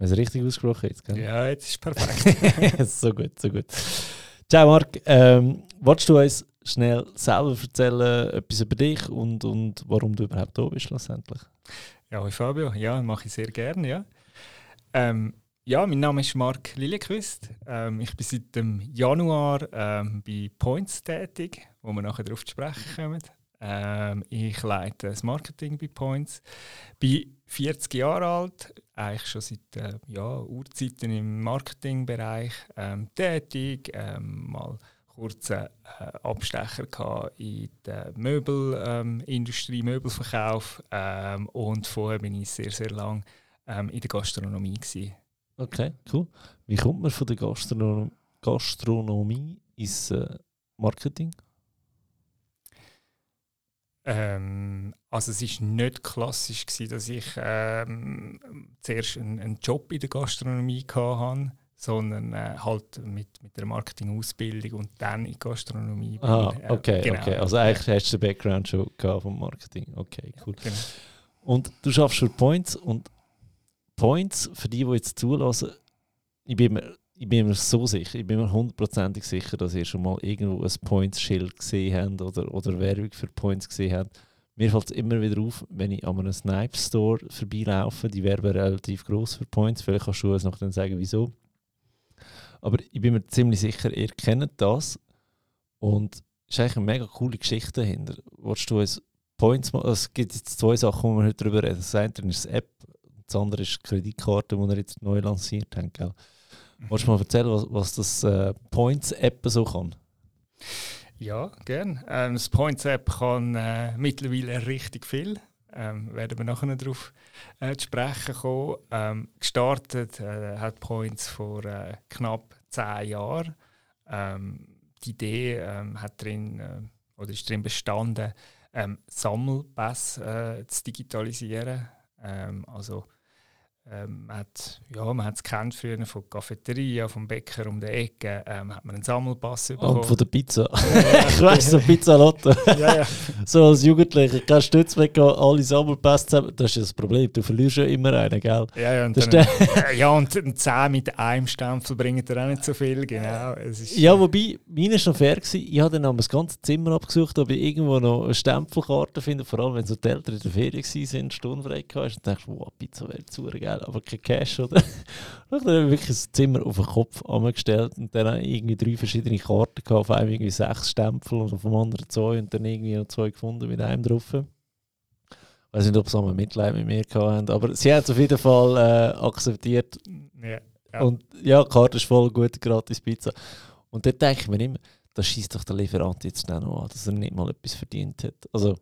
Habe ich es richtig ausgesprochen jetzt? Gell? Ja, jetzt ist perfekt. so gut, so gut. Ciao Marc, ähm, wolltest du uns schnell selber erzählen, etwas über dich und, und warum du überhaupt da bist schlussendlich? ja, hoi Fabio, ja, mache ich sehr gerne, ja. Ähm, ja, mein Name ist Marc Liliequist. Ähm, ich bin seit dem Januar ähm, bei Points tätig, wo wir nachher darauf zu sprechen kommen. Ähm, ich leite das Marketing bei Points. Bin 40 Jahre alt, eigentlich schon seit äh, ja, Urzeiten im Marketingbereich ähm, tätig. Ähm, mal kurzen äh, Abstecher in der Möbelindustrie, ähm, Möbelverkauf. Ähm, und vorher bin ich sehr, sehr lang ähm, in der Gastronomie. Gewesen. Okay, cool. Wie kommt man von der Gastronom Gastronomie ins äh, Marketing? Ähm, also es war nicht klassisch gewesen, dass ich ähm, zuerst einen, einen, Job in der Gastronomie hatte, sondern äh, halt mit, mit der Marketingausbildung und dann in die Gastronomie. Ah, okay, genau. okay. Also eigentlich hast du den Background schon vom Marketing. Okay, cool. Ja, genau. Und du schaffst für Points und Points, für die, die jetzt zulassen, ich bin mir, ich bin mir so sicher, ich bin mir hundertprozentig sicher, dass ihr schon mal irgendwo ein Points-Schild gesehen habt oder, oder Werbung für Points gesehen habt. Mir fällt es immer wieder auf, wenn ich an einem Snipe-Store vorbeilaufe, die werben relativ groß für Points, vielleicht kannst du uns noch dann sagen, wieso. Aber ich bin mir ziemlich sicher, ihr kennt das und es ist eigentlich eine mega coole Geschichte dahinter. Wolltest du uns Points machen? Es gibt jetzt zwei Sachen, die wir heute darüber reden. Das eine ist die App, das andere ist die Kreditkarte, die wir jetzt neu lanciert haben. Gell? Wolltest du mal erzählen, was, was das äh, Points-App so kann? Ja, gerne. Ähm, das Points-App kann äh, mittlerweile richtig viel. Ähm, werden wir nachher darauf äh, zu sprechen kommen. Ähm, gestartet äh, hat Points vor äh, knapp zehn Jahren. Ähm, die Idee ähm, hat drin, äh, oder ist drin bestanden, ähm, Sammelpässe äh, zu digitalisieren. Ähm, also ähm, man hat ja, man hat es kennt früher von der Cafeteria, vom Bäcker um die Ecke, ähm, hat man einen Sammelpass bekommen. Und von der Pizza. ich weiss, so Pizza Lotte. ja, ja. So als Jugendlicher, kannst Stütz weg, alle Sammelpässe zusammen. Das ist das Problem, du verlierst ja immer einen, gell? Ja, ja, und, dann, ja, und ein 10 mit einem Stempel bringt dir auch nicht so viel, genau. ja, wobei, meine war noch fair. Gewesen. Ich habe dann das ganze Zimmer abgesucht, ob ich irgendwo noch eine Stempelkarte finde, vor allem wenn so die Eltern in der Ferien waren, stundenfrei gehabt. Und dachte, wow, Pizza wäre zu geil aber kein Cash, oder? Und dann habe ich wirklich das Zimmer auf den Kopf angestellt und dann irgendwie drei verschiedene Karten gehabt, auf einem irgendwie sechs Stempel und auf dem anderen zwei und dann irgendwie noch zwei gefunden mit einem drauf. Ich weiß nicht, ob sie auch Mitleid mit mir hatten, aber sie haben es auf jeden Fall äh, akzeptiert. Ja, ja. Und ja, die Karte ist voll gut, gratis Pizza. Und dann denke ich mir immer, das schießt doch der Lieferant jetzt noch an, dass er nicht mal etwas verdient hat. Also,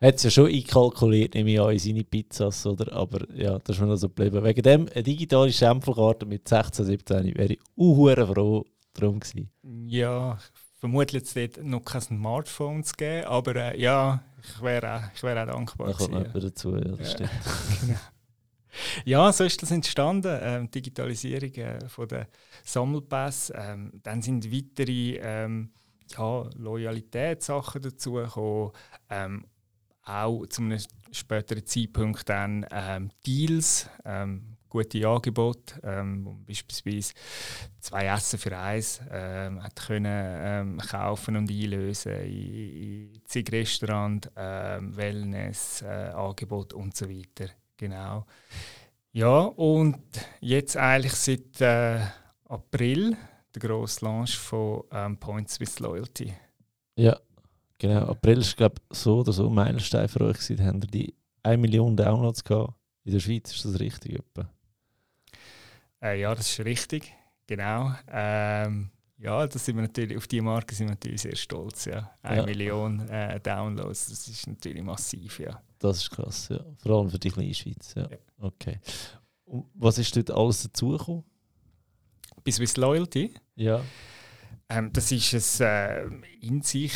hat es ja schon einkalkuliert, nehme ich an, in seine Pizzas, oder? Aber ja, das ist mir noch so geblieben. Wegen dem, eine digitale Stempelkarte mit 16, 17 wäre ich auch froh drum gewesen. Ja, vermutlich jetzt dort noch kein Smartphone zu geben, aber äh, ja, ich wäre ich wär auch dankbar. Da kommt noch dazu, ja, das ja. stimmt. genau. Ja, so ist das entstanden, ähm, Digitalisierung äh, von der Sammelpässe. Ähm, dann sind weitere ähm, ja, Loyalitätssachen dazugekommen. Ähm, auch zu einem späteren Zeitpunkt dann ähm, Deals, ähm, gute Angebote, ähm, beispielsweise zwei Essen für eins ähm, hat können ähm, kaufen und einlösen in, in zig Restaurant, ähm, Wellness, äh, Angebot und so weiter. Genau. Ja, und jetzt eigentlich seit äh, April der grosse Launch von ähm, Points with Loyalty. Ja, Genau, April ist glaube so oder so ein Meilenstein für euch gewesen. Da haben die 1 Million Downloads gehabt. In der Schweiz ist das richtig etwa? Äh, ja, das ist richtig, genau. Ähm, ja, das sind wir natürlich, auf diese Marke sind wir natürlich sehr stolz. Ja. 1 ja. Million äh, Downloads, das ist natürlich massiv, ja. Das ist krass, ja. Vor allem für die kleine Schweiz, ja. ja. Okay. Und was ist dort alles dazugekommen? Bis Swiss Loyalty? Ja. Ähm, das ist ein äh, in sich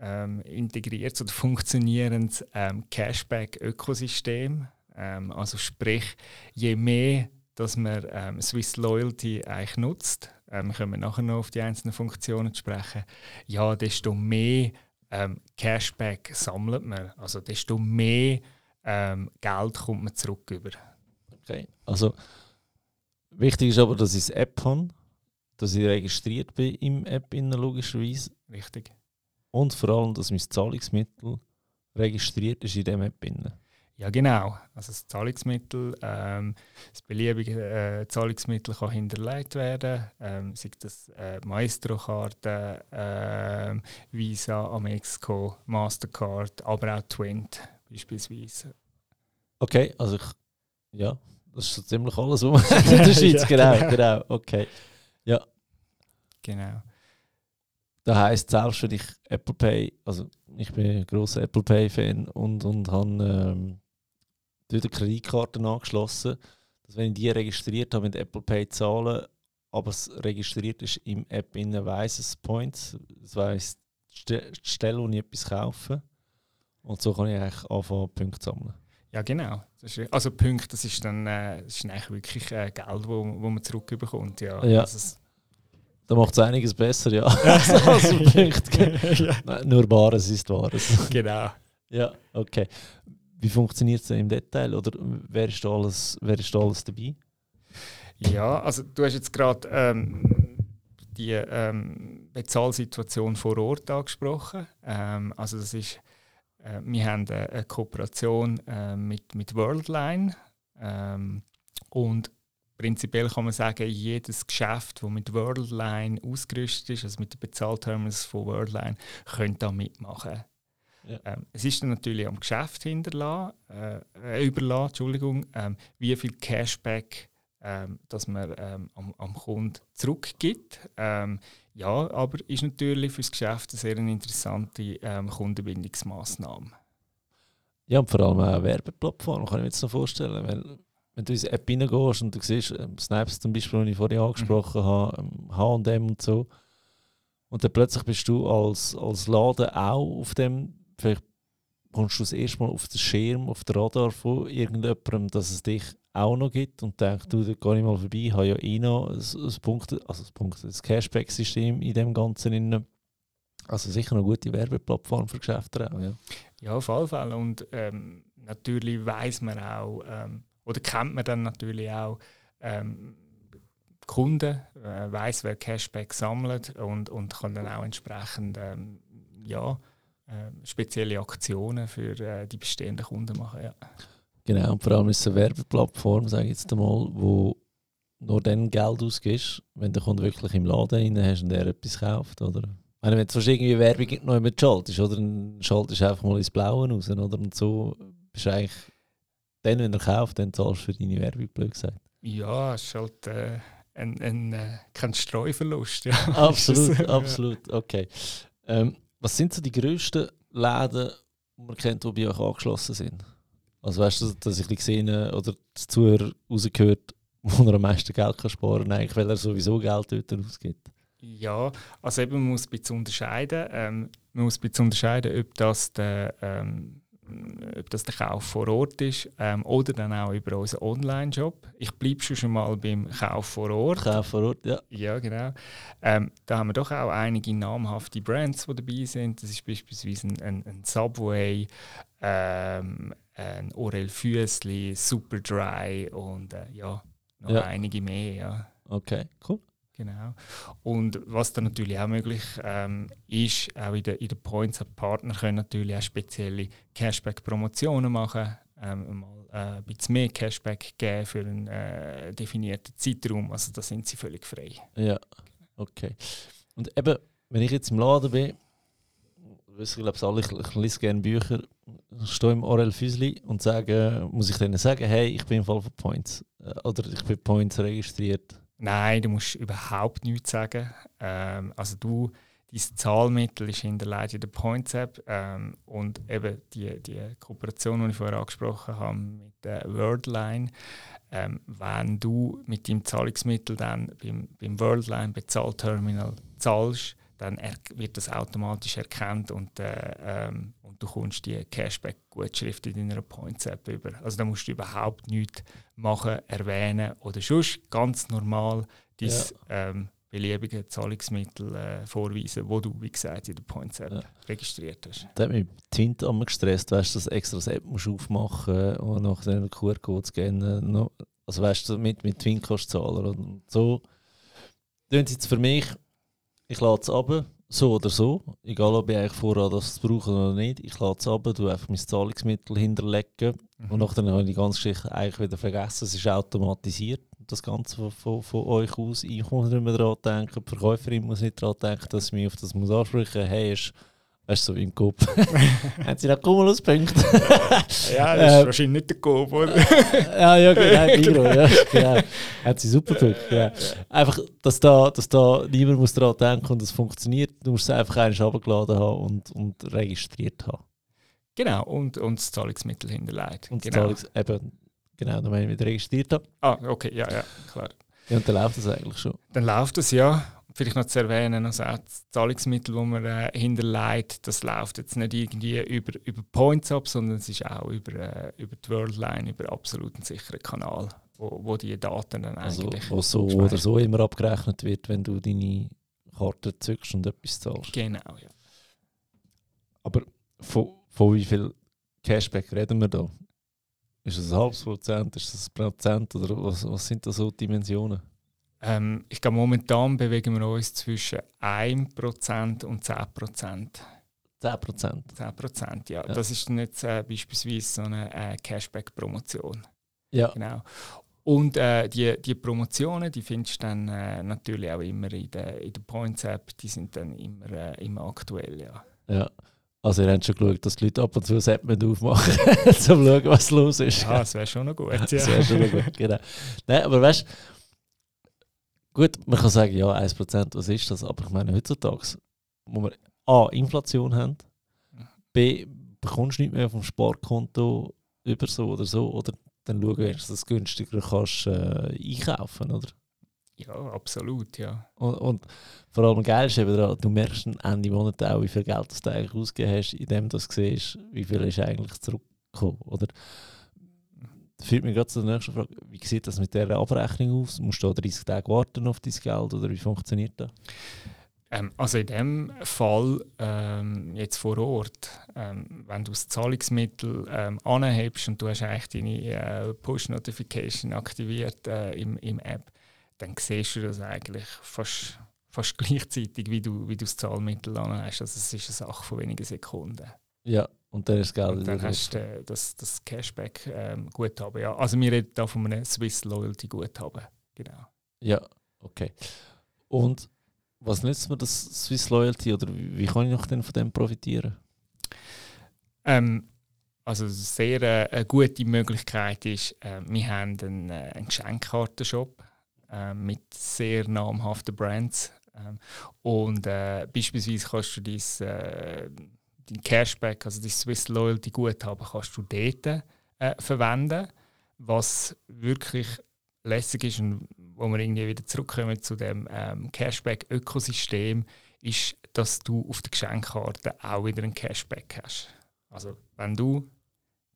ähm, integriertes oder funktionierendes ähm, Cashback-Ökosystem. Ähm, also sprich, je mehr dass man ähm, Swiss Loyalty eigentlich nutzt, ähm, können wir nachher noch auf die einzelnen Funktionen sprechen, ja, desto mehr ähm, Cashback sammelt man. Also desto mehr ähm, Geld kommt man zurück über. Okay, also wichtig ist aber, dass ich das App habe, dass ich registriert bin im App in logischerweise. Richtig. Und vor allem, dass mein Zahlungsmittel registriert ist in dem App. Innen. Ja, genau. Also das Zahlungsmittel, ähm, das beliebige äh, Zahlungsmittel kann hinterlegt werden, ähm, sei das äh, Maestro-Karte, äh, Visa, Amexico, Mastercard, aber auch Twint beispielsweise. Okay, also ich, ja, das ist so ziemlich alles, was man in der Schweiz, ja, genau, genau, genau, okay. Ja. Genau. Das heisst, selbst wenn ich Apple Pay, also ich bin ein grosser Apple Pay-Fan und, und habe ähm, dort eine Kreditkarte angeschlossen, dass wenn ich die registriert habe mit Apple Pay zahlen, aber es registriert ist im App innen, weiss es Points, es weiss die Stelle, wo ich etwas kaufe. Und so kann ich eigentlich anfangen, Punkte zu sammeln. Ja, genau. also Punkte, das ist dann äh, das ist eigentlich wirklich äh, Geld, wo, wo man zurückbekommt. Ja. ja. Also da macht es einiges besser, ja. als Punkte. ja. Nur Bares ist Wahres. Genau. Ja, okay. Wie funktioniert es denn im Detail? Oder wer ist da alles, wer ist da alles dabei? Ja, also du hast jetzt gerade ähm, die ähm, Bezahlsituation vor Ort angesprochen. Ähm, also das ist, äh, wir haben eine, eine Kooperation äh, mit, mit Worldline ähm, und prinzipiell kann man sagen, jedes Geschäft, das mit Worldline ausgerüstet ist, also mit den Bezahlterminals von Worldline, könnte da mitmachen. Ja. Ähm, es ist dann natürlich am Geschäft hinterlassen, äh, überlassen, Entschuldigung, ähm, wie viel Cashback ähm, dass man ähm, am, am Kunden zurückgibt. Ähm, ja, aber ist natürlich für das Geschäft eine sehr interessante ähm, Kundenbindungsmaßnahme. Ja, und vor allem eine Werbeplattform, kann ich mir jetzt noch vorstellen. Weil, wenn du in die App reingehst und du siehst, ähm, Snaps zum Beispiel, die ich vorhin angesprochen mhm. habe, HM und so, und dann plötzlich bist du als, als Laden auch auf dem vielleicht kommst du das erste Mal auf den Schirm, auf den Radar von irgendjemandem, dass es dich auch noch gibt und denkst, du, da gehe ich mal vorbei, ich habe ja eh noch ein, ein Punkt, also ein Punkt, das Cashback-System in dem Ganzen. Drin. Also sicher eine gute Werbeplattform für Geschäfte auch, ja. Ja, auf jeden Fall. Und ähm, natürlich weiß man auch, ähm, oder kennt man dann natürlich auch ähm, Kunden, äh, weiß, wer Cashback sammelt und, und kann dann auch entsprechend ähm, ja, ähm, spezielle Aktionen für äh, die bestehenden Kunden machen. Ja. Genau, und vor allem ist es eine Werbeplattform, sage ich jetzt einmal, wo nur dann Geld ausgibst, wenn der Kunde wirklich im Laden rein hast und er etwas kauft, oder? Meine, wenn du irgendwie Werbung noch immer schaltest, oder? Dann schaltest du einfach mal ins Blaue raus, oder? Und so bist du eigentlich, dann, wenn er kauft, dann zahlst du für deine Werbung, blöd gesagt. Ja, es ist halt äh, ein, ein, äh, kein Streuverlust. Ja. Absolut, absolut, okay. Ähm, was sind so die grössten Läden, die man kennt, die bei euch angeschlossen sind? Also weißt du, dass ich gesehen oder das Zuhörer rausgehört, wo er am meisten Geld kann sparen kann, eigentlich, weil er sowieso Geld dort ausgibt? Ja, also eben man muss ein bisschen unterscheiden. Ähm, man muss ein bisschen unterscheiden, ob das der ähm, ob das der Kauf vor Ort ist ähm, oder dann auch über unseren Online-Shop. Ich bleibe schon mal beim Kauf vor Ort. Kauf vor Ort, ja. Ja, genau. Ähm, da haben wir doch auch einige namhafte Brands, die dabei sind. Das ist beispielsweise ein, ein, Subway, ähm, ein Orel Füßli, Superdry und äh, ja, noch ja. einige mehr. Ja. Okay, cool. Genau. Und was dann natürlich auch möglich ähm, ist, auch in den in der Points Partner können natürlich auch spezielle Cashback-Promotionen machen, ähm, mal äh, ein bisschen mehr Cashback geben für einen äh, definierten Zeitraum. Also da sind sie völlig frei. Ja, okay. Und eben, wenn ich jetzt im Laden bin, ich glaube alle, ich, ich lese gerne Bücher, stehe im Orel Füsli und sage, muss ich denen sagen, hey, ich bin im Fall von Points äh, oder ich bin Points registriert Nein, du musst überhaupt nichts sagen. Ähm, also du, dein Zahlmittel ist in der Points App ähm, und eben die, die Kooperation, die ich vorher angesprochen habe mit der Wordline, ähm, wenn du mit deinem Zahlungsmittel dann beim, beim Worldline Bezahlterminal zahlst, dann wird das automatisch erkannt und, äh, ähm, und du kommst die Cashback-Gutschrift in deiner Points-App über. Also da musst du überhaupt nichts machen, erwähnen oder sonst ganz normal dein ja. ähm, beliebige Zahlungsmittel äh, vorweisen, wo du, wie gesagt, in der Points-App ja. registriert hast. Da hat mich Twint einmal gestresst, weißt du, dass extra das App musst aufmachen und nach den QR-Code scannen. Also weißt du, mit, mit Twint kannst du zahlen. Und so tun sie jetzt für mich ich lade es ab, so oder so. Egal, ob ich eigentlich vorhabe, das zu brauchen oder nicht. Ich lade es ab, du einfach mein Zahlungsmittel hinterlegen. Mhm. Und nachher habe ich die ganze Geschichte eigentlich wieder vergessen. Es ist automatisiert, das Ganze von, von, von euch aus. Ich muss nicht mehr daran denken, die Verkäuferin muss nicht daran denken, dass ich mich auf das muss ansprechen muss. Hey, Weißt du, so im Kopf. haben sie noch Cumulus-Punkte? ja, das ist äh, wahrscheinlich nicht der Coop, oder? ja, ja, genau, Migro, ja, genau. Haben sie super Punkte, ja. Einfach, dass da, dass da niemand muss daran denken und es funktioniert. Du musst es einfach einmal runtergeladen haben und, und registriert haben. Genau, und, und das Zahlungsmittel hinterlegt. Und genau. Zahlungs eben, genau, dann, wenn ich wieder registriert habe. Ah, okay, ja, ja, klar. Ja, und dann läuft das eigentlich schon. Dann läuft das, ja vielleicht noch zu erwähnen, also auch das Zahlungsmittel, das man äh, hinterlegt, das läuft jetzt nicht irgendwie über, über Points ab, sondern es ist auch über, äh, über die Worldline, über einen sicheren Kanal, wo, wo die Daten dann also, eigentlich... Wo so oder so immer abgerechnet wird, wenn du deine Karte zückst und etwas zahlst. Genau, ja. Aber von, von wie viel Cashback reden wir da? Ist es ein halbes Prozent, ist es ein Prozent oder was, was sind da so Dimensionen? Ähm, ich glaube, momentan bewegen wir uns zwischen 1% und 10%. 10%? 10%, ja. ja. Das ist jetzt äh, beispielsweise so eine äh, Cashback-Promotion. Ja. Genau. Und äh, die, die Promotionen, die findest du dann äh, natürlich auch immer in der, in der Points-App, die sind dann immer, äh, immer aktuell, ja. Ja. Also ihr habt schon geschaut, dass die Leute ab und zu das App aufmachen, um zu schauen, was los ist. Ja, das wäre schon noch gut. Ja. das wäre schon noch gut, genau. Nein, aber weißt du, Gut, man kann sagen, ja, 1%, was ist das? Aber ich meine, heutzutage, wo wir A, Inflation haben, B, bekommst du nicht mehr vom Sparkonto über so oder so, oder dann schauen wir, dass du es günstiger kannst äh, einkaufen, oder? Ja, absolut, ja. Und, und vor allem geil ist eben, du merkst Ende Monat auch, wie viel Geld du eigentlich ausgegeben hast, indem du siehst, wie viel ist eigentlich zurückgekommen, oder? Das führt mich gerade zu der nächsten Frage. Wie sieht das mit dieser Abrechnung aus? Musst du da 30 Tage warten auf dein Geld oder wie funktioniert das? Ähm, also in dem Fall ähm, jetzt vor Ort, ähm, wenn du das Zahlungsmittel ähm, anhebst und du hast eigentlich deine äh, Push-Notification aktiviert äh, im, im App, dann siehst du das eigentlich fast, fast gleichzeitig, wie du, wie du das Zahlmittel anhast. Also es ist eine Sache von wenigen Sekunden. Ja, und dann ist das Geld und dann hast du äh, das, das Cashback-Guthaben. Ähm, ja. Also wir reden da von einem Swiss Loyalty-Guthaben. Genau. Ja, okay. Und was nützt mir das Swiss Loyalty oder wie kann ich noch denn von dem profitieren? Ähm, also eine sehr äh, eine gute Möglichkeit ist, äh, wir haben einen, äh, einen Geschenkkartenshop äh, mit sehr namhaften Brands. Ähm, und äh, beispielsweise kannst du dein äh, dein Cashback, also dein Swiss Loyalty Guthaben, kannst du dort äh, verwenden, was wirklich lässig ist und wo wir irgendwie wieder zurückkommen zu dem ähm, Cashback-Ökosystem, ist, dass du auf der Geschenkkarte auch wieder ein Cashback hast. Also wenn du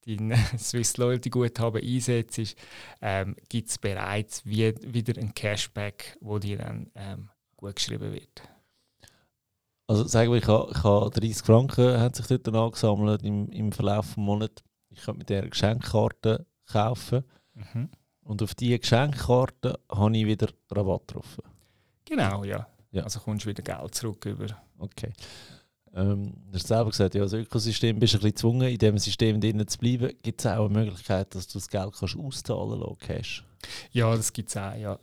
dein Swiss Loyalty Guthaben einsetzt, ähm, gibt es bereits wie, wieder ein Cashback, wo dir dann ähm, gut geschrieben wird. Also sagen wir, ich habe, ich habe 30 Franken hat sich dort angesammelt im, im Verlauf des Monats. Ich könnte mit dieser Geschenkkarte kaufen. Mhm. Und auf diese Geschenkkarte habe ich wieder Rabatt drauf. Genau, ja. ja. Also kommst du wieder Geld zurück über. Okay. Ähm, du hast selber gesagt, ja, das Ökosystem bist du ein bisschen gezwungen, in diesem System drin zu bleiben. Gibt es auch eine Möglichkeit, dass du das Geld kannst auszahlen kannst? Ja, das gibt es auch, ja.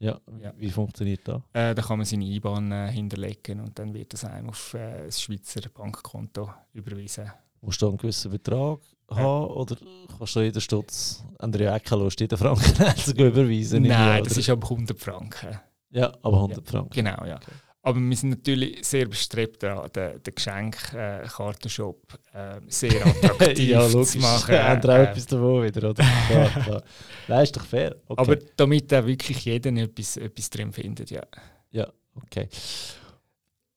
Ja, ja. wie funktioniert das? Äh, da kann man seine IBAN äh, hinterlegen und dann wird das einem auf äh, das Schweizer Bankkonto überwiesen. Musst du einen gewissen Betrag haben oder kannst du jeden Stutz an der Ecke Lust, jeden Franken zu überweisen? Nein, das ist aber 100 Franken. Ja, aber 100 ja, Franken. Genau, ja. Okay. Aber wir sind natürlich sehr bestrebt daran, den, den Geschenkkartenshop äh, sehr attraktiv ja, zu machen. Ja, haben auch Äh, etwas davon wieder, oder? Klar, klar. Nein, ist doch fair. Okay. Aber damit auch wirklich jeder etwas, etwas drin findet, ja. Ja, okay.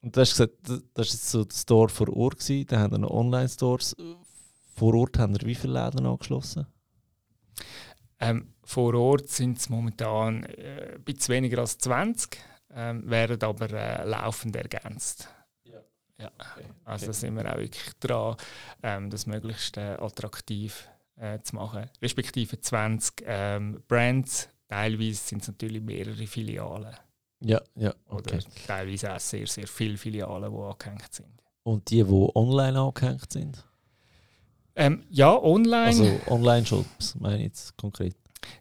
Und du hast gesagt, das jetzt so der Store vor Ort gewesen, dann haben wir noch Online-Stores. Vor Ort haben wir wie viele Läden angeschlossen? Ähm, vor Ort sind es momentan äh, ein bisschen weniger als 20, ähm, werden aber äh, laufend ergänzt. Ja. Also da sind wir auch wirklich dran, ähm, das möglichst äh, attraktiv äh, zu machen. Respektive 20 ähm, Brands, teilweise sind es natürlich mehrere Filialen. Ja, ja, Oder okay. teilweise auch sehr, sehr viele Filialen, die angehängt sind. Und die, die online angehängt sind? Ähm, ja, online. Also Online-Shops, meine ich jetzt konkret.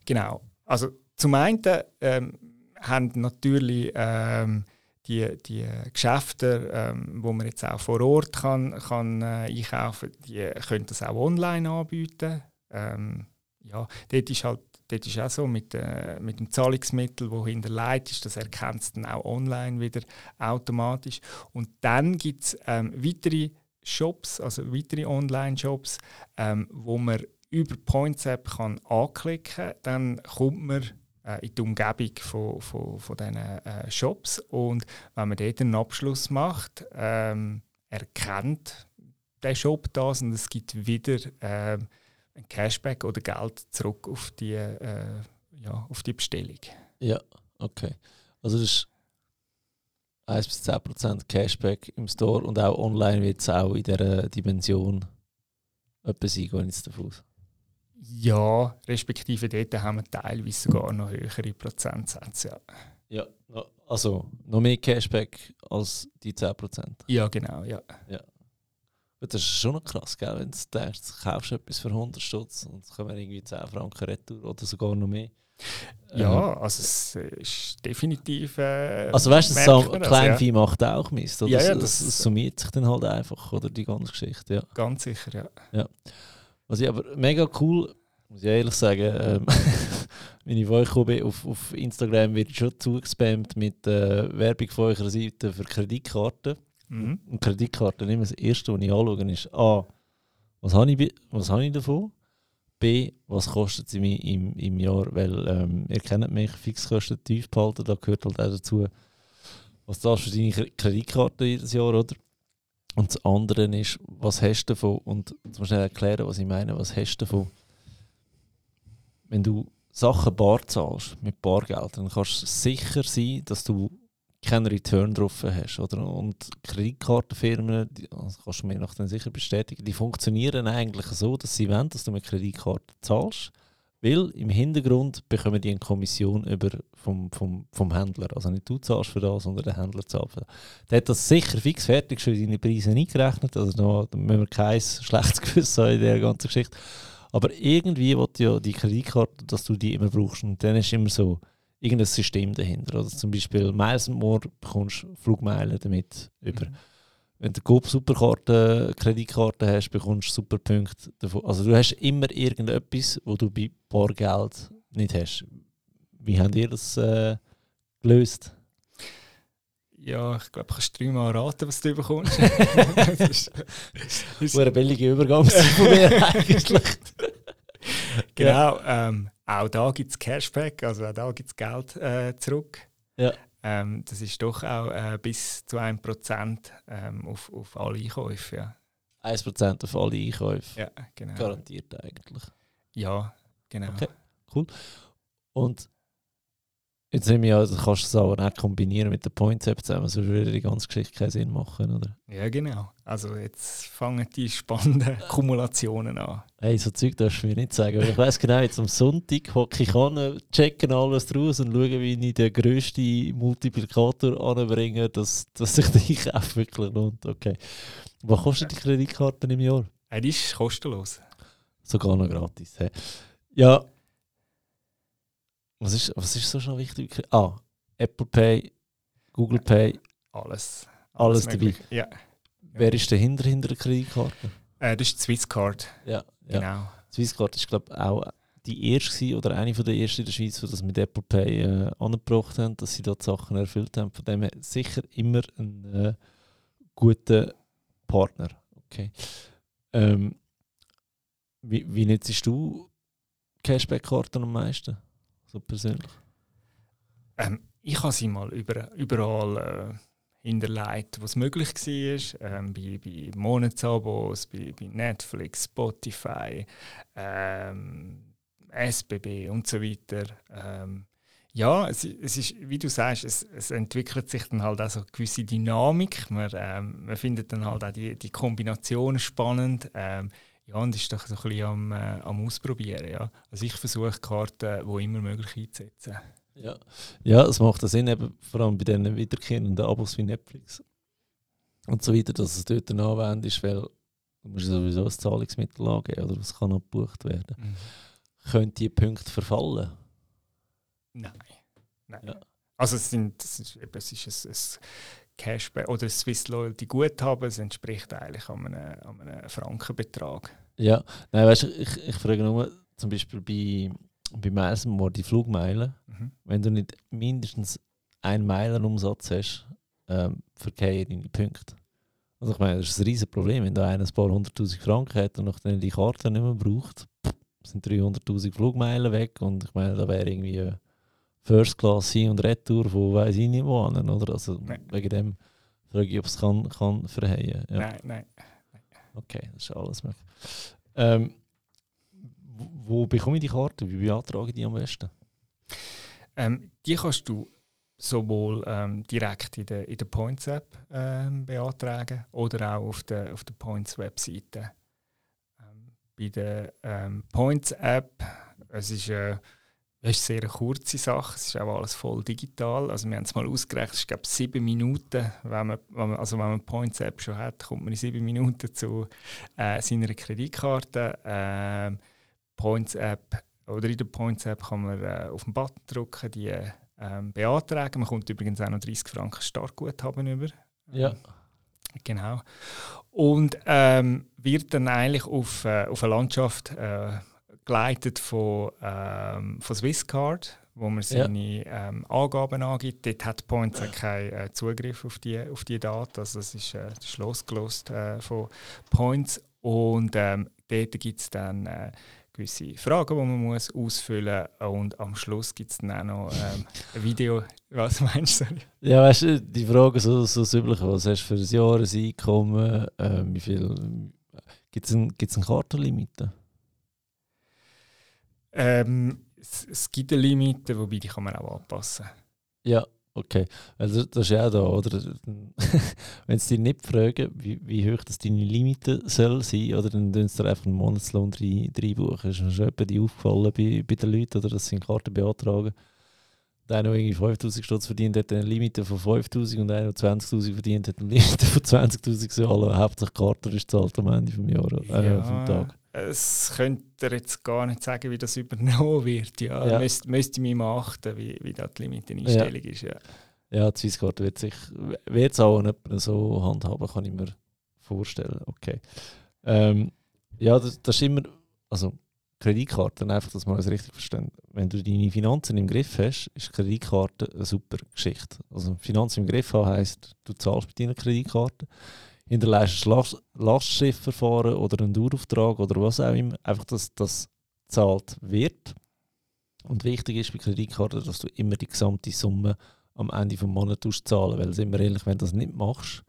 Genau. Also zum einen ähm, haben natürlich ähm, die, die Geschäfte, ähm, wo man jetzt auch vor Ort kann, kann äh, einkaufen, die können das auch online anbieten. Ähm, ja, dort ist halt dort ist auch so mit, äh, mit dem Zahlungsmittel, wo hinterlegt ist, das erkennt es dann auch online wieder automatisch. Und dann gibt es ähm, weitere Shops, also weitere Online-Shops, ähm, wo man über Points App kann anklicken kann. Dann kommt man in die Umgebung von, von, von diesen äh, Shops. Und wenn man dort einen Abschluss macht, ähm, erkennt der Shop das und es gibt wieder ähm, ein Cashback oder Geld zurück auf die, äh, ja, auf die Bestellung. Ja, okay. Also das ist 1 bis 10% Cashback im Store und auch online wird es auch in dieser Dimension etwas sein, gehe ich jetzt davon aus. Ja, respektive dort haben wir teilweise sogar noch höhere Prozentsätze. Ja, Ja, also noch mehr Cashback als die 10%. ja genau, ja. Das ist schon noch krass, gell? wenn du denkst, du kaufst etwas für 100 Stutz und es kommen irgendwie 10 Franken retour oder sogar noch mehr. Ja, also es ist definitiv. Äh, Also weißt du, so das, Kleinvieh macht auch Mist. Oder? Ja, ja, das- es summiert sich dann halt einfach, oder die ganze Geschichte. Ja. ja. Ganz sicher, ja. Was ich aber mega cool, muss ich ehrlich sagen, ähm, wenn ich von euch bin, auf, auf Instagram wird schon zugespammt mit äh, Werbung von eurer Seite für Kreditkarten. Mhm. Und Kreditkarten immer das Erste, was ich anschaue, ist A, was habe ich, was habe ich davon? B, was kostet sie mir im, im Jahr? Weil ähm, ihr kennt mich, Fixkosten tief behalten, da gehört halt auch dazu, was zahlst du für deine Kre- Kreditkarte jedes Jahr, oder? Und das andere ist, was hast du davon? Und jetzt du schnell erklären, was ich meine, was hast du davon? Wenn du Sachen bar zahlst, mit Bargeld, dann kannst du sicher sein, dass du keinen Return drauf hast. Oder? Und Kreditkartenfirmen, die, das kannst du mir nachher sicher bestätigen, die funktionieren eigentlich so, dass sie wollen, dass du mit Kreditkarte zahlst, weil im Hintergrund bekommen die eine Kommission über vom, vom, vom Händler. Also nicht du zahlst für das, sondern der Händler zahlt für das. Der hat das sicher fix fertig schon in deine Preise eingerechnet, also da, müssen wir kein schlechtes Gewissen haben in dieser ganzen Geschichte. Aber irgendwie will ja die Kreditkarte, dass du die immer brauchst. Und dann ist immer so irgendein System dahinter. Also zum Beispiel Miles More bekommst Flugmeilen damit über. Mhm. Wenn du Coop Superkarte, Kreditkarte hast, bekommst du Superpunkte davon. Also du hast immer irgendetwas, wo du bei Bargeld nicht hast. Wie habt ihr das äh, gelöst? Ja, ich glaube, du kannst dreimal raten, was du bekommst. das ist, ist, War ein billiger Übergang von mir eigentlich. genau. Ähm, auch da gibt es Cashback, also auch da gibt es Geld äh, zurück. Ja. Ähm, das ist doch auch äh, bis zu 1% ähm, auf, auf alle Einkäufe. Ja, 1% auf alle Einkäufe. ja genau. Garantiert eigentlich. Ja, genau. Okay. Und jetzt nehmen wir ja, du kannst es aber auch kombinieren mit der Points-App zusammen, sonst würde die ganze Geschichte keinen Sinn machen, oder? Ja, genau. Also jetzt fangen die spannenden Kumulationen an. Hey, so Zeug darfst du mir nicht sagen. Weil ich weiss genau, jetzt am Sonntag hocke ich an, checken alles draus und schaue, wie ich den grössten Multiplikator anbringe, dass, dass sich der Einkauf wirklich lohnt. Okay. Was kostet die Kreditkarte im Jahr? Die ist kostenlos. Sogar noch gratis. Hey. Ja. Was ist, was ist so schon wichtig? Ah, Apple Pay, Google Pay, Alles. Alles dabei. Mögliche. Ja. wer ist dahinter hinter der Kreditkarte? Äh, das ist die Swisscard. Ja, ja. Genau. Swisscard ist, glaube ich, auch die erste oder eine von der ersten in der Schweiz, die das mit Apple Pay äh, angebracht haben, dass sie dort Sachen erfüllt haben. Von dem her sicher immer ein äh, guter Partner. Okay. Ähm, wie, wie nutzt du Cashback-Karten am meisten? So persönlich? Ähm, ich habe sie mal über, überall äh, hinterlegt, was möglich war. Ähm, bei, bei Monatsabos, bei, bei Netflix, Spotify, ähm, SBB und so weiter. Ähm, ja, es, es, ist, wie du sagst, es, es, entwickelt sich dann halt auch so eine gewisse Dynamik. Man, ähm, man findet dann halt auch die, die Kombinationen spannend. Ähm, ja, und ist doch so ein bisschen am, äh, am Ausprobieren. Ja. Also ich versuche Karten, die immer möglich einzusetzen. Ja, ja es macht Sinn, eben, vor allem bei diesen wiederkehrenden Abos wie Netflix und so weiter, dass es dort anwendest, weil du musst sowieso ein Zahlungsmittel angeben oder es kann abgebucht werden. Mhm. Können die Punkte verfallen? Nein. Nein. Ja. Also es, sind, es ist, es ist ein Cashback oder ein Swiss Loyalty Guthaben, es entspricht eigentlich an einem, an einem Frankenbetrag. Ja, nein, weißt du, ich, ich frage nur zum Beispiel bei bei Meisenmoor die Flugmeilen, mhm. wenn du nicht mindestens einen Meilenumsatz hast, ähm, verkehren deine Punkte. Also ich meine, das ist ein riesiges Problem, wenn einer ein paar hunderttausend Franken hat und nachdem die Karte nicht mehr braucht, sind 300'000 Flugmeilen weg und ich meine, da wäre irgendwie First Class hin und Retour von weiss ich nicht wo an, oder? Also nein. wegen dem frage ich, ob es kann, kann verheilen. Ja. Nein, nein, nein. Okay, das ist alles möglich. Ähm, wo bekomme ich die Karte? Wie beantrage ich die am besten? Ähm, die kannst du sowohl ähm, direkt in der, in der Points App ähm, beantragen oder auch auf der, auf der Points Webseite. Ähm, bei der ähm, Points App, es ist, äh, es ist eine sehr kurze Sache, es ist auch alles voll digital. Also wir haben es mal ausgerechnet, es glaube sieben Minuten, wenn man, wenn man, also wenn man Points App schon hat, kommt man in sieben Minuten zu äh, seiner Kreditkarte. Äh, Points App oder in der Points App kann man äh, auf den Button drücken, die ähm, beantragen. Man kommt übrigens auch noch 30 Franken Startguthaben über. Ja. Genau. Und ähm, wird dann eigentlich auf, äh, auf eine Landschaft äh, geleitet von, ähm, von Swisscard, wo man seine ja. ähm, Angaben angibt. Dort hat Points auch keinen äh, Zugriff auf die, auf die Daten. Also das ist, äh, das ist losgelöst äh, von Points. Und ähm, dort gibt es dann äh, gewisse Fragen, die man muss ausfüllen muss. Und am Schluss gibt es dann auch noch ähm, ein Video. Was meinst du? Ja, weißt du, die Frage so, so das Übliche. Was hast du für ein Jahreseinkommen? Ähm, wie viel. Gibt es ein, gibt's eine Kartenlimite? Ähm, es, es, gibt eine Limite, wobei die kann man auch anpassen. Ja, Okay, also das ist ja auch da, oder? Wenn sie dich nicht fragen, wie, wie hoch das deine Limite soll sein, oder dann tun sie dir einfach einen Monatslohn reinbuchen. Ist mir schon die aufgefallen bei, bei den Leuten, oder dass sie eine Karte beantragen. Der noch irgendwie 5000 Stutz verdient, hat eine Limite von 5000 und einer, der 20.000 verdient, hat eine Limite von 20.000. So, alle, hauptsächlich Karte ist zahlt am Ende des Jahres, äh, ja. vom Tag es könnte ihr jetzt gar nicht sagen, wie das übernommen wird. Ja, ja. Müsste, müsste ich mal achten, wie, wie da die Limiteneinstellung ja. ist. Ja, ja die Swisscard wird sich wird es auch nicht so handhaben, kann ich mir vorstellen. Okay. Ähm, ja, das, das, ist immer, also Kreditkarten, einfach, dass man es richtig versteht. Wenn du deine Finanzen im Griff hast, ist Kreditkarte eine super Geschichte. Also Finanzen im Griff haben heisst, du zahlst mit deiner Kreditkarte hinterlässt ein Lastschriftverfahren oder einen Dauerauftrag oder was auch immer, einfach, dass das gezahlt wird. Und wichtig ist bei Kreditkarten, dass du immer die gesamte Summe am Ende des Monats zahlen weil sind wir ehrlich, wenn du das nicht machst,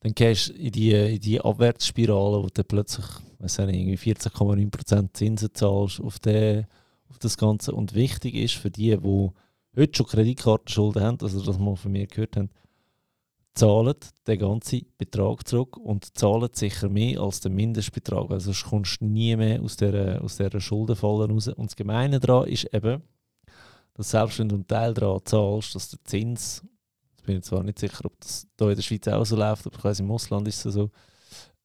dann gehst du in die, in die Abwärtsspirale, wo du plötzlich nicht, 14,9% Zinsen zahlst auf, den, auf das Ganze. Und wichtig ist für die, die heute schon Kreditkartenschulden haben, also das mal von mir gehört haben, zahlen den ganzen Betrag zurück und zahlen sicher mehr als den Mindestbetrag. Also sonst kommst du nie mehr aus dieser, aus dieser Schuldenfalle raus. Und das Gemeine daran ist eben, dass selbst wenn du einen Teil daran zahlst, dass der Zins, ich bin zwar nicht sicher, ob das hier in der Schweiz auch so läuft, aber ich weiß, im Ausland ist es so,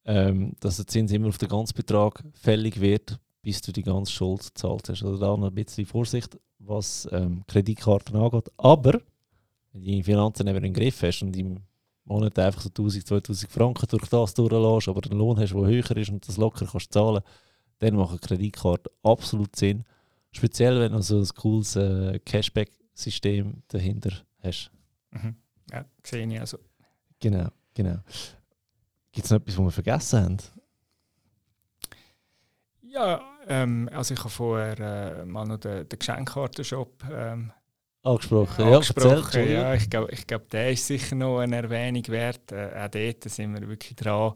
ähm, dass der Zins immer auf den ganzen Betrag fällig wird, bis du die ganze Schuld gezahlt hast. Also da noch ein bisschen Vorsicht, was ähm, Kreditkarten angeht. Aber wenn du deine Finanzen eben im Griff hast und im Monat einfach so 1000, 2000 Franken durch das durchlässt, aber einen Lohn hast, der höher ist und das locker kannst zahlen, dann macht eine Kreditkarte absolut Sinn. Speziell, wenn du so ein cooles äh, Cashback-System dahinter hast. Mhm. Ja, sehe ich also. Genau, genau. Gibt es noch etwas, was wir vergessen haben? Ja, ähm, also ich habe vorher äh, mal noch den, den Geschenkkartenshop ähm, angesprochen. angesprochen. Ja, ja, ich glaube, ich glaub, der ist sicher noch eine Erwähnung wert. Äh, auch dort sind wir wirklich dran,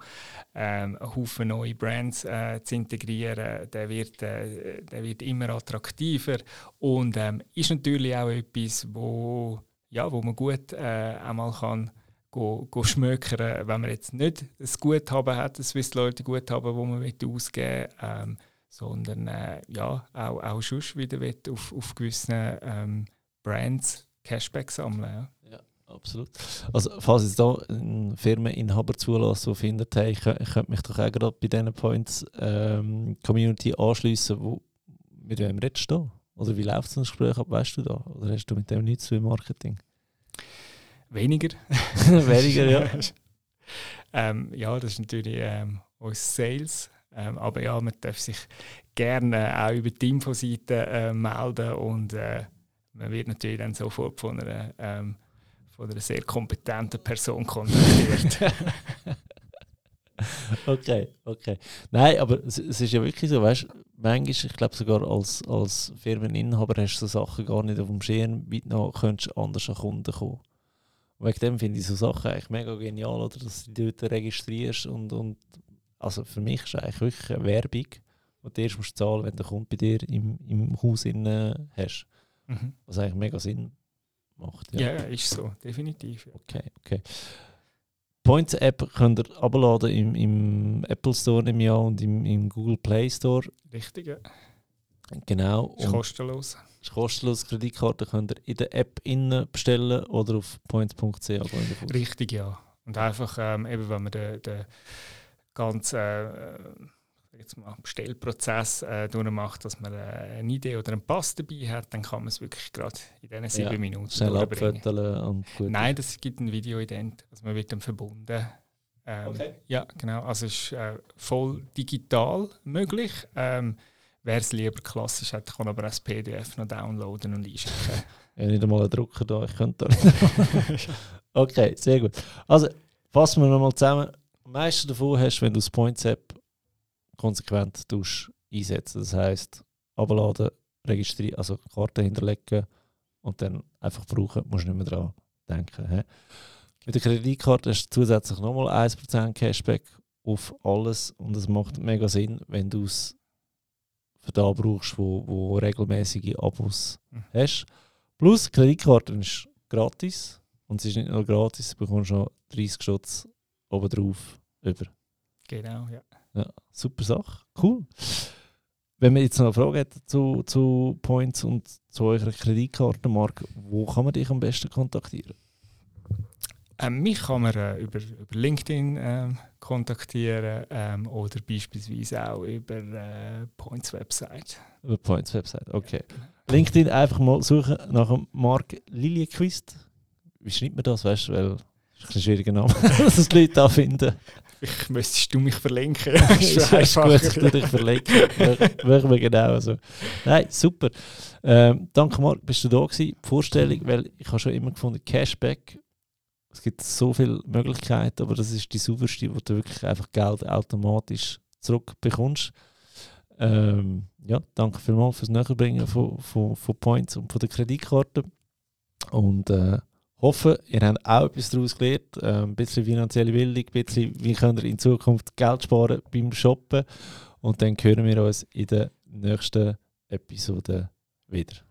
ähm, einen Haufen neue Brands äh, zu integrieren. Der wird, äh, der wird immer attraktiver und ähm, ist natürlich auch etwas, wo, ja, wo man gut äh, einmal kann go, go schmökern, wenn man jetzt nicht das Guthaben hat, das Swiss Leute Guthaben, wo man ausgeben will, ähm, sondern äh, ja, auch, auch sonst wieder auf, auf gewissen ähm, Brands Cashback sammeln. Ja. ja. Absolut. Also, falls jetzt da ein Firmeninhaber zulässt, der findet, hey, ich, ich könnte mich doch auch gerade bei diesen Points ähm, Community anschliessen, wo, mit wem redest du da? Oder wie läuft so ein Gespräch ab, weißt du da? Oder hast du mit dem nichts zu im Marketing? Weniger. Weniger, ja. ähm, ja, das ist natürlich ähm, uns Sales. Ähm, aber ja, man darf sich gerne auch über die Infoseite äh, melden und äh, man wird natürlich dann sofort von einer, ähm, von einer sehr kompetenten Person kontaktiert. okay, okay. Nein, aber es, ist ja wirklich so, weißt du, manchmal, ich glaube sogar als, als Firmeninhaber hast du so Sachen gar nicht auf dem Schirm, wie du noch könntest anders an Kunden kommen. Wegen dem finde ich so Sachen eigentlich mega genial, oder, dass du dort registrierst und, und also für mich ist es eigentlich wirklich eine Werbung, die du erst musst zahlen wenn der Kunde bei dir im, im Haus hast. Mhm. Was eigentlich mega Sinn macht. Ja, ja ist so, definitiv. Ja. Okay, okay. Points App könnt ihr abladen im, im Apple Store im Jahr und im, im Google Play Store. Richtig, ja. Genau. Ist kostenlos. Ist kostenlos. Kreditkarte könnt ihr in der App innen bestellen oder auf points.ch Richtig, ja. Und einfach, ähm, eben, wenn man den, den ganzen äh, jetzt mal Bestellprozess äh, durchmacht, dass man äh, eine Idee oder einen Pass dabei hat, dann kann man es wirklich gerade in diesen sieben ja, Minuten schnell und gut. Nein, das gibt ein Video-Ident, also man wird dann verbunden. Ähm, okay. Ja, genau. Also es ist äh, voll digital möglich. Ähm, Wer es lieber klassisch hat, kann aber als PDF noch downloaden und einschicken. ja, nicht einmal einen Drucker da, ich könnte da nicht. okay, sehr gut. Also fassen wir nochmal zusammen. Am meisten davon hast du, wenn du das Points App konsequent einsetzen. Das heisst, abladen, registrieren, also Karte hinterlegen und dann einfach brauchen, musst du nicht mehr daran denken. He? Mit der Kreditkarte hast du zusätzlich nochmal 1% Cashback auf alles und es macht mega Sinn, wenn du es für da brauchst, wo, wo regelmäßige Abos mhm. hast. Plus, Kreditkarte ist gratis und es ist nicht nur gratis, du bekommst schon 30 Schutz obendrauf über. Genau, ja. Ja, super Sache. Cool. Wenn man jetzt noch eine Frage hat zu, zu Points und zu eurer Kreditkartenmarke, wo kann man dich am besten kontaktieren? Ähm, mich kann man äh, über, über LinkedIn ähm, kontaktieren ähm, oder beispielsweise auch über äh, Points Website. Über Points Website, okay. LinkedIn einfach mal suchen nach dem Mark Liliequist. Wie schreibt man das, weißt du? Weil das ist ein schwieriger Name, dass die Leute da finden. Ich müsstest du mich verlinken. ist, ist gut, ich tu dich verlinken. Machen wir genau so. Nein, super. Ähm, danke Marc, bist du da gewesen. Die Vorstellung, weil ich habe schon immer gefunden, Cashback, es gibt so viele Möglichkeiten, aber das ist die sauberste, wo du wirklich einfach Geld automatisch zurückbekommst. Ähm, ja, danke vielmals fürs Näherbringen von, von, von Points und von der Kreditkarte. Und äh, hoffe, ihr habt auch etwas daraus gelernt. Äh, ein bisschen finanzielle Bildung, ein bisschen, wie könnt ihr in Zukunft Geld sparen beim Shoppen. Und dann hören wir uns in der nächsten Episode wieder.